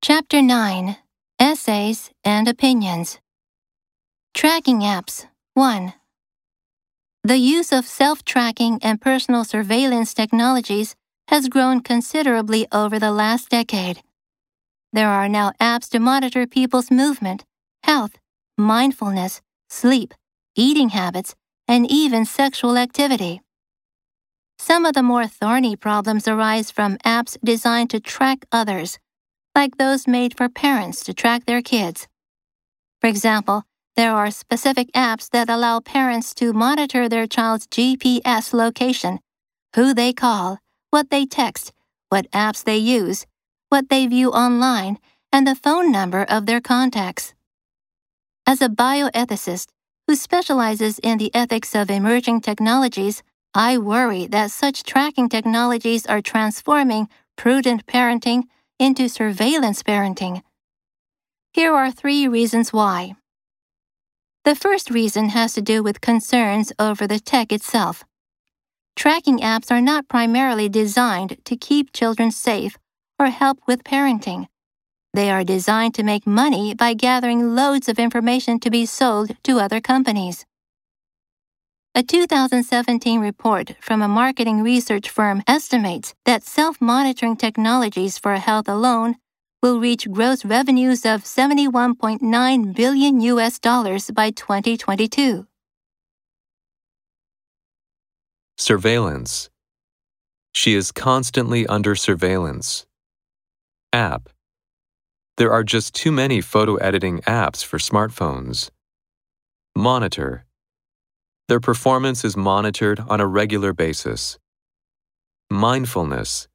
Chapter 9 Essays and Opinions Tracking Apps 1. The use of self tracking and personal surveillance technologies has grown considerably over the last decade. There are now apps to monitor people's movement, health, mindfulness, sleep, eating habits, and even sexual activity. Some of the more thorny problems arise from apps designed to track others, like those made for parents to track their kids. For example, there are specific apps that allow parents to monitor their child's GPS location, who they call, what they text, what apps they use, what they view online, and the phone number of their contacts. As a bioethicist who specializes in the ethics of emerging technologies, I worry that such tracking technologies are transforming prudent parenting into surveillance parenting. Here are three reasons why. The first reason has to do with concerns over the tech itself. Tracking apps are not primarily designed to keep children safe or help with parenting. They are designed to make money by gathering loads of information to be sold to other companies. A 2017 report from a marketing research firm estimates that self monitoring technologies for health alone will reach gross revenues of 71.9 billion US dollars by 2022. Surveillance. She is constantly under surveillance. App. There are just too many photo editing apps for smartphones. Monitor. Their performance is monitored on a regular basis. Mindfulness.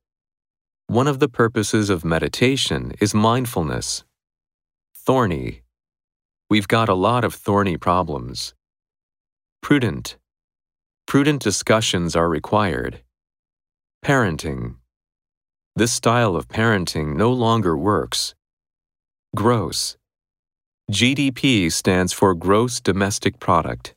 One of the purposes of meditation is mindfulness. Thorny. We've got a lot of thorny problems. Prudent. Prudent discussions are required. Parenting. This style of parenting no longer works. Gross. GDP stands for Gross Domestic Product.